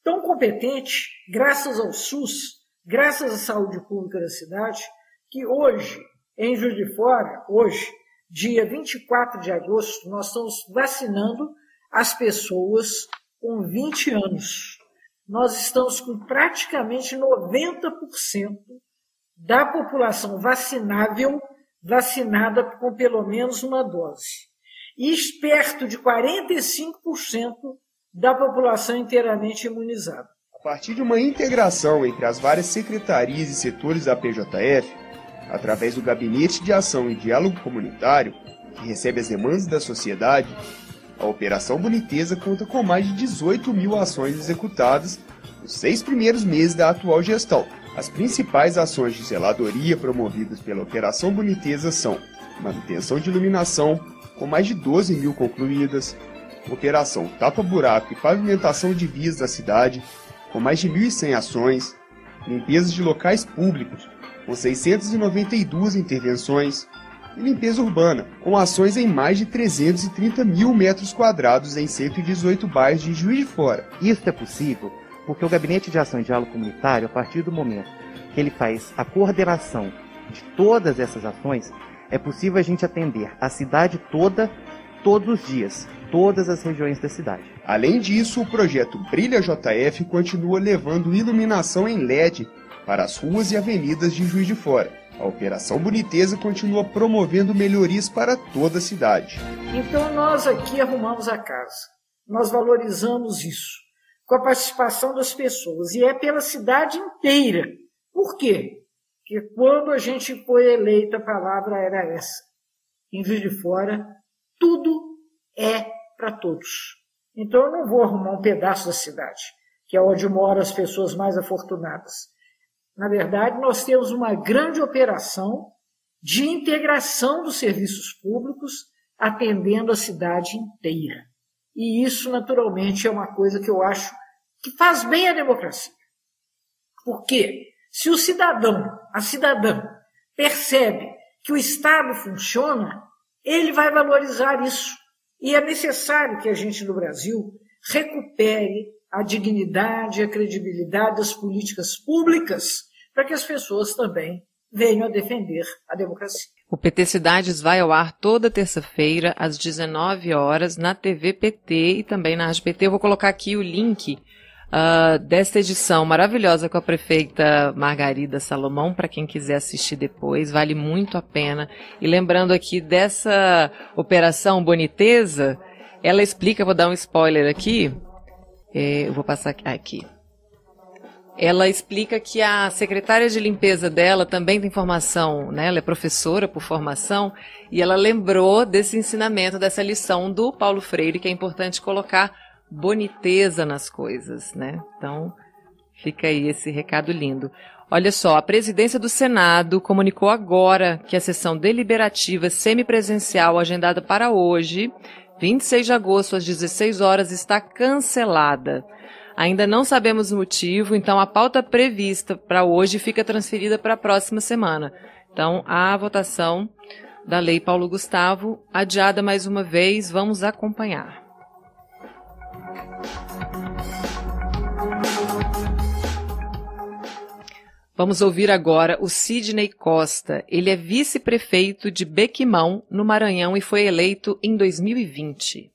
Tão competente, graças ao SUS, graças à saúde pública da cidade, que hoje, em Juiz de Fora, hoje, dia 24 de agosto, nós estamos vacinando as pessoas com 20 anos. Nós estamos com praticamente 90% da população vacinável vacinada com pelo menos uma dose. E perto de 45% da população inteiramente imunizada. A partir de uma integração entre as várias secretarias e setores da PJF, através do Gabinete de Ação e Diálogo Comunitário, que recebe as demandas da sociedade, a Operação Boniteza conta com mais de 18 mil ações executadas nos seis primeiros meses da atual gestão. As principais ações de zeladoria promovidas pela Operação Boniteza são manutenção de iluminação, com mais de 12 mil concluídas, operação tapa-buraco e pavimentação de vias da cidade, com mais de 1.100 ações, limpeza de locais públicos, com 692 intervenções, e limpeza urbana, com ações em mais de 330 mil metros quadrados em 118 bairros de Juiz de Fora. Isso é possível porque o Gabinete de Ação e Diálogo Comunitário, a partir do momento que ele faz a coordenação de todas essas ações, é possível a gente atender a cidade toda, todos os dias, todas as regiões da cidade. Além disso, o projeto Brilha JF continua levando iluminação em LED para as ruas e avenidas de Juiz de Fora. A Operação Boniteza continua promovendo melhorias para toda a cidade. Então nós aqui arrumamos a casa. Nós valorizamos isso com a participação das pessoas e é pela cidade inteira. Por quê? Porque quando a gente foi eleita, a palavra era essa. Em Juiz de Fora, tudo é para todos. Então eu não vou arrumar um pedaço da cidade, que é onde moram as pessoas mais afortunadas. Na verdade, nós temos uma grande operação de integração dos serviços públicos atendendo a cidade inteira. E isso, naturalmente, é uma coisa que eu acho que faz bem à democracia. Porque se o cidadão, a cidadã, percebe que o Estado funciona, ele vai valorizar isso. E é necessário que a gente no Brasil recupere a dignidade e a credibilidade das políticas públicas para que as pessoas também venham a defender a democracia. O PT Cidades vai ao ar toda terça-feira, às 19 horas, na TV PT e também na Rádio PT. Eu vou colocar aqui o link uh, desta edição maravilhosa com a prefeita Margarida Salomão, para quem quiser assistir depois, vale muito a pena. E lembrando aqui dessa operação Boniteza, ela explica, vou dar um spoiler aqui, é, eu vou passar aqui. Ela explica que a secretária de limpeza dela também tem formação, né? Ela é professora por formação e ela lembrou desse ensinamento, dessa lição do Paulo Freire, que é importante colocar boniteza nas coisas, né? Então, fica aí esse recado lindo. Olha só, a presidência do Senado comunicou agora que a sessão deliberativa semipresencial agendada para hoje, 26 de agosto às 16 horas, está cancelada. Ainda não sabemos o motivo, então a pauta prevista para hoje fica transferida para a próxima semana. Então, a votação da Lei Paulo Gustavo, adiada mais uma vez, vamos acompanhar. Vamos ouvir agora o Sidney Costa. Ele é vice-prefeito de Bequimão, no Maranhão, e foi eleito em 2020.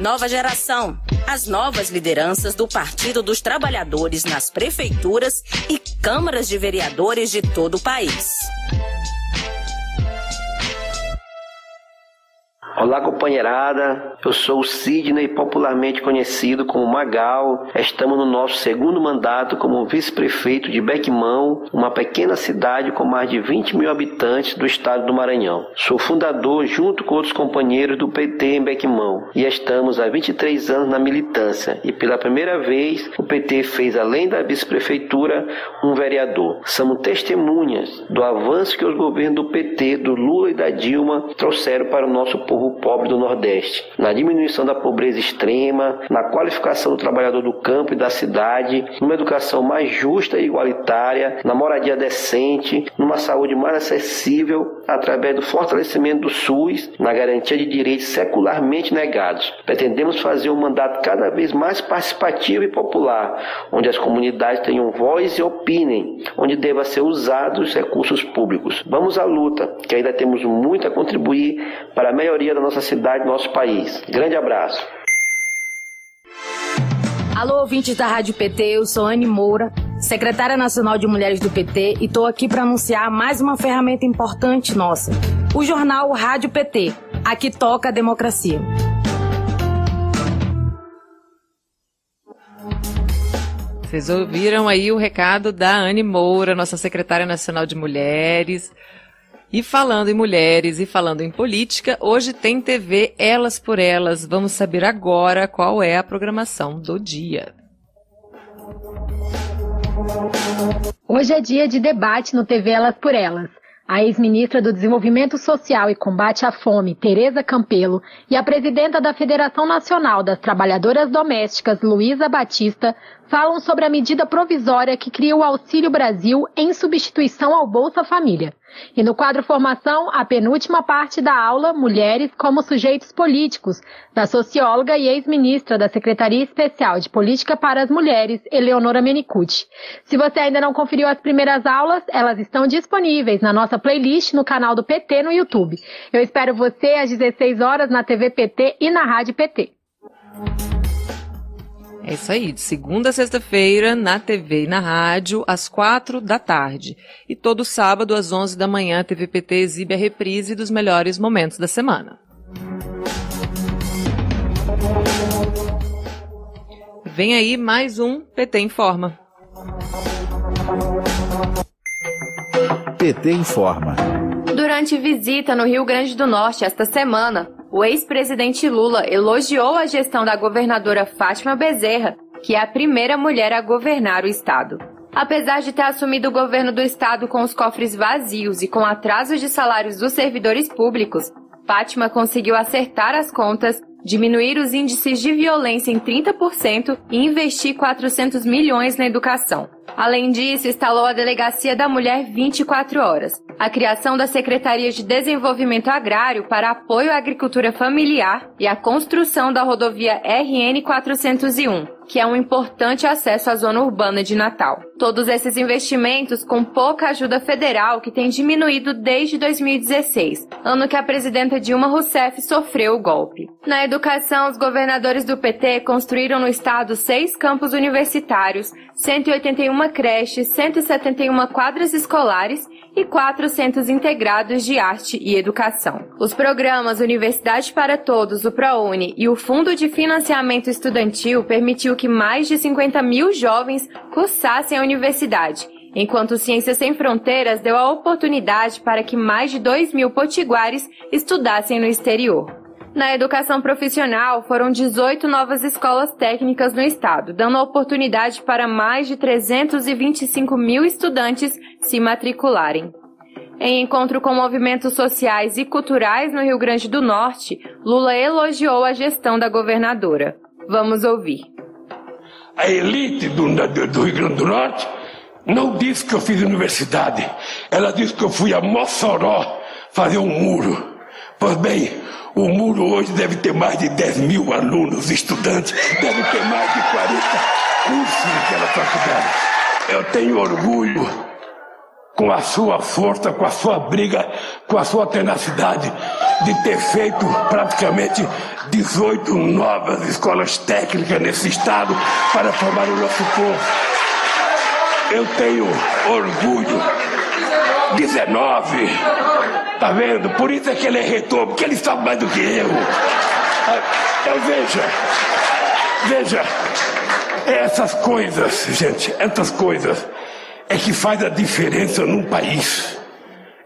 Nova geração. As novas lideranças do Partido dos Trabalhadores nas prefeituras e câmaras de vereadores de todo o país. Olá, companheirada. Eu sou o Sidney, popularmente conhecido como Magal. Estamos no nosso segundo mandato como vice-prefeito de Bequimão, uma pequena cidade com mais de 20 mil habitantes do estado do Maranhão. Sou fundador, junto com outros companheiros do PT em Bequimão, e estamos há 23 anos na militância. E pela primeira vez, o PT fez, além da vice-prefeitura, um vereador. Somos testemunhas do avanço que os governos do PT, do Lula e da Dilma trouxeram para o nosso povo povo pobre do Nordeste, na diminuição da pobreza extrema, na qualificação do trabalhador do campo e da cidade, numa educação mais justa e igualitária, na moradia decente, numa saúde mais acessível, através do fortalecimento do SUS, na garantia de direitos secularmente negados. Pretendemos fazer um mandato cada vez mais participativo e popular, onde as comunidades tenham voz e opinem, onde deva ser usados os recursos públicos. Vamos à luta, que ainda temos muito a contribuir para a melhoria da nossa cidade, do nosso país. Grande abraço. Alô, ouvintes da Rádio PT, eu sou Anne Moura, secretária nacional de mulheres do PT, e estou aqui para anunciar mais uma ferramenta importante nossa: o jornal Rádio PT. Aqui toca a democracia. Vocês ouviram aí o recado da Anne Moura, nossa secretária nacional de mulheres. E falando em mulheres e falando em política, hoje tem TV Elas por Elas. Vamos saber agora qual é a programação do dia. Hoje é dia de debate no TV Elas por Elas. A ex-ministra do Desenvolvimento Social e Combate à Fome, Tereza Campelo, e a presidenta da Federação Nacional das Trabalhadoras Domésticas, Luísa Batista, falam sobre a medida provisória que cria o Auxílio Brasil em substituição ao Bolsa Família. E no quadro Formação, a penúltima parte da aula Mulheres como Sujeitos Políticos, da socióloga e ex-ministra da Secretaria Especial de Política para as Mulheres, Eleonora Menicucci. Se você ainda não conferiu as primeiras aulas, elas estão disponíveis na nossa playlist no canal do PT no YouTube. Eu espero você às 16 horas na TV PT e na Rádio PT. É isso aí, de segunda a sexta-feira, na TV e na rádio, às quatro da tarde. E todo sábado, às onze da manhã, a TVPT exibe a reprise dos melhores momentos da semana. Vem aí mais um PT Informa. PT Informa. Durante visita no Rio Grande do Norte esta semana, o ex-presidente Lula elogiou a gestão da governadora Fátima Bezerra, que é a primeira mulher a governar o estado. Apesar de ter assumido o governo do estado com os cofres vazios e com atrasos de salários dos servidores públicos, Fátima conseguiu acertar as contas, diminuir os índices de violência em 30% e investir 400 milhões na educação. Além disso, instalou a Delegacia da Mulher 24 horas, a criação da Secretaria de Desenvolvimento Agrário para apoio à agricultura familiar e a construção da rodovia RN 401, que é um importante acesso à zona urbana de Natal. Todos esses investimentos com pouca ajuda federal que tem diminuído desde 2016, ano que a presidenta Dilma Rousseff sofreu o golpe. Na educação, os governadores do PT construíram no estado seis campos universitários, 181 creches, 171 quadras escolares e quatro centros integrados de arte e educação. Os programas Universidade para Todos, o ProUni e o Fundo de Financiamento Estudantil permitiu que mais de 50 mil jovens cursassem a universidade, enquanto Ciências Sem Fronteiras deu a oportunidade para que mais de 2 mil potiguares estudassem no exterior. Na educação profissional, foram 18 novas escolas técnicas no estado, dando oportunidade para mais de 325 mil estudantes se matricularem. Em encontro com movimentos sociais e culturais no Rio Grande do Norte, Lula elogiou a gestão da governadora. Vamos ouvir. A elite do, do, Rio Grande do Norte não disse que eu fiz universidade. Ela disse que eu fui a Mossoró fazer um muro. Pois bem, o muro hoje deve ter mais de 10 mil alunos, estudantes, deve ter mais de 40 cursos naquela faculdade. Eu tenho orgulho com a sua força, com a sua briga, com a sua tenacidade, de ter feito praticamente 18 novas escolas técnicas nesse estado para formar o nosso povo. Eu tenho orgulho. 19 Tá vendo? Por isso é que ele é reitor, porque ele sabe mais do que eu. Eu veja, veja, essas coisas, gente, essas coisas é que faz a diferença num país.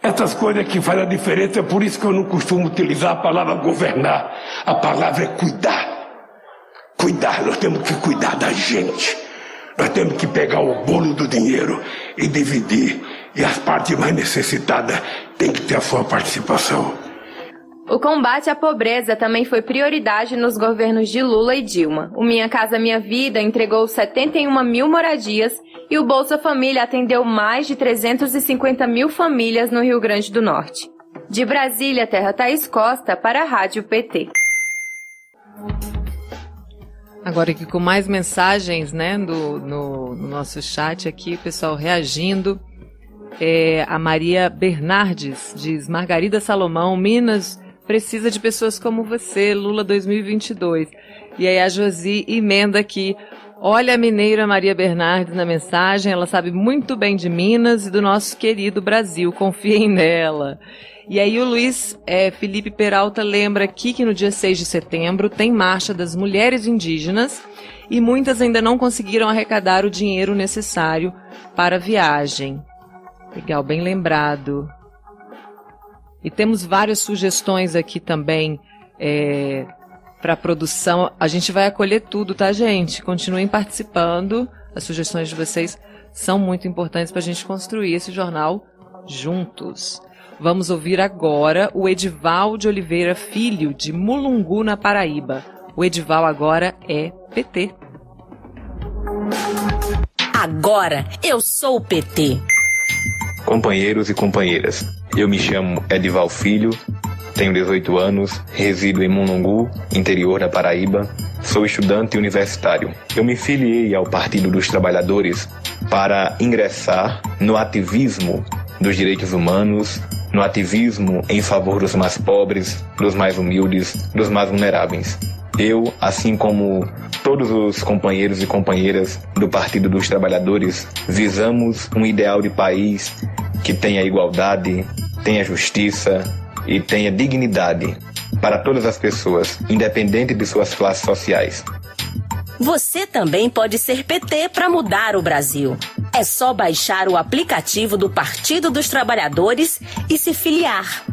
Essas coisas que fazem a diferença, é por isso que eu não costumo utilizar a palavra governar. A palavra é cuidar. Cuidar, nós temos que cuidar da gente. Nós temos que pegar o bolo do dinheiro e dividir. E as partes mais necessitadas têm que ter a sua participação. O combate à pobreza também foi prioridade nos governos de Lula e Dilma. O Minha Casa Minha Vida entregou 71 mil moradias e o Bolsa Família atendeu mais de 350 mil famílias no Rio Grande do Norte. De Brasília, Terra Thaís Costa, para a Rádio PT. Agora aqui com mais mensagens, né, do, no, no nosso chat aqui, pessoal reagindo. É, a Maria Bernardes diz: Margarida Salomão, Minas precisa de pessoas como você, Lula 2022. E aí a Josi emenda aqui: Olha a mineira Maria Bernardes na mensagem, ela sabe muito bem de Minas e do nosso querido Brasil, confiem nela. E aí o Luiz é, Felipe Peralta lembra aqui que no dia 6 de setembro tem marcha das mulheres indígenas e muitas ainda não conseguiram arrecadar o dinheiro necessário para a viagem. Legal, bem lembrado. E temos várias sugestões aqui também é, para produção. A gente vai acolher tudo, tá, gente? Continuem participando. As sugestões de vocês são muito importantes para a gente construir esse jornal juntos. Vamos ouvir agora o Edival de Oliveira Filho, de Mulungu, na Paraíba. O Edival agora é PT. Agora eu sou o PT. Companheiros e companheiras, eu me chamo Edival Filho, tenho 18 anos, resido em Monongu, interior da Paraíba. Sou estudante universitário. Eu me filiei ao Partido dos Trabalhadores para ingressar no ativismo dos direitos humanos, no ativismo em favor dos mais pobres, dos mais humildes, dos mais vulneráveis. Eu, assim como todos os companheiros e companheiras do Partido dos Trabalhadores, visamos um ideal de país que tenha igualdade, tenha justiça, e tenha dignidade para todas as pessoas, independente de suas classes sociais. Você também pode ser PT para mudar o Brasil. É só baixar o aplicativo do Partido dos Trabalhadores e se filiar.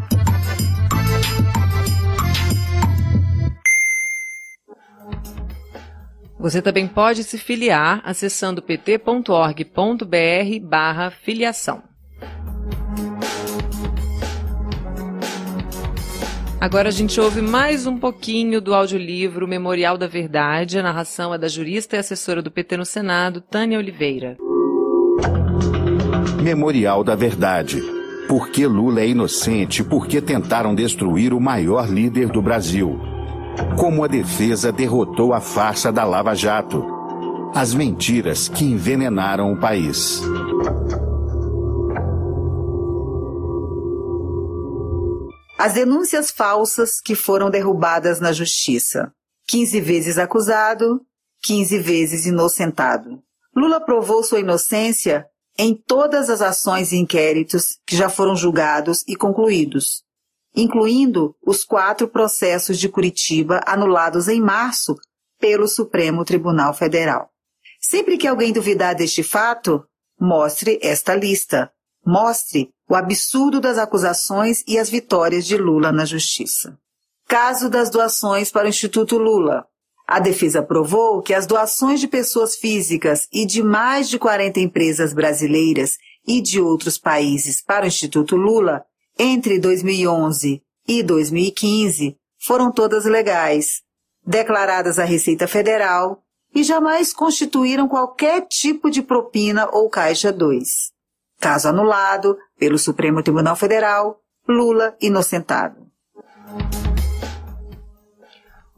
Você também pode se filiar acessando pt.org.br/barra filiação. Agora a gente ouve mais um pouquinho do audiolivro Memorial da Verdade. A narração é da jurista e assessora do PT no Senado, Tânia Oliveira. Memorial da Verdade. Por que Lula é inocente? Por que tentaram destruir o maior líder do Brasil? Como a defesa derrotou a farsa da Lava Jato? As mentiras que envenenaram o país. As denúncias falsas que foram derrubadas na justiça. 15 vezes acusado, 15 vezes inocentado. Lula provou sua inocência em todas as ações e inquéritos que já foram julgados e concluídos, incluindo os quatro processos de Curitiba anulados em março pelo Supremo Tribunal Federal. Sempre que alguém duvidar deste fato, mostre esta lista. Mostre o absurdo das acusações e as vitórias de Lula na justiça. Caso das doações para o Instituto Lula. A defesa provou que as doações de pessoas físicas e de mais de 40 empresas brasileiras e de outros países para o Instituto Lula entre 2011 e 2015 foram todas legais, declaradas à Receita Federal e jamais constituíram qualquer tipo de propina ou caixa 2. Caso anulado pelo Supremo Tribunal Federal, Lula inocentado.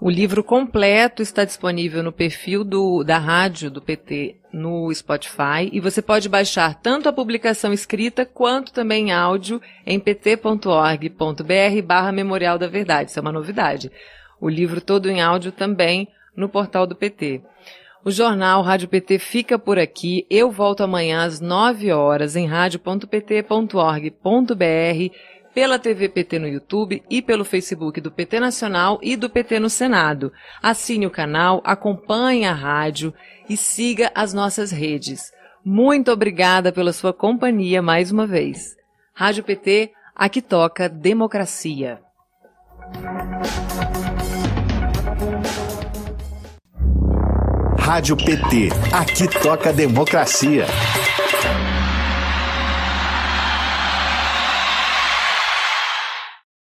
O livro completo está disponível no perfil do, da rádio do PT no Spotify e você pode baixar tanto a publicação escrita quanto também áudio em pt.org.br barra Memorial da Verdade. Isso é uma novidade. O livro todo em áudio também no portal do PT. O jornal Rádio PT fica por aqui. Eu volto amanhã às 9 horas em rádio.pt.org.br. pela TV PT no YouTube e pelo Facebook do PT Nacional e do PT no Senado. Assine o canal, acompanhe a rádio e siga as nossas redes. Muito obrigada pela sua companhia mais uma vez. Rádio PT, aqui toca democracia. Rádio PT, aqui toca democracia.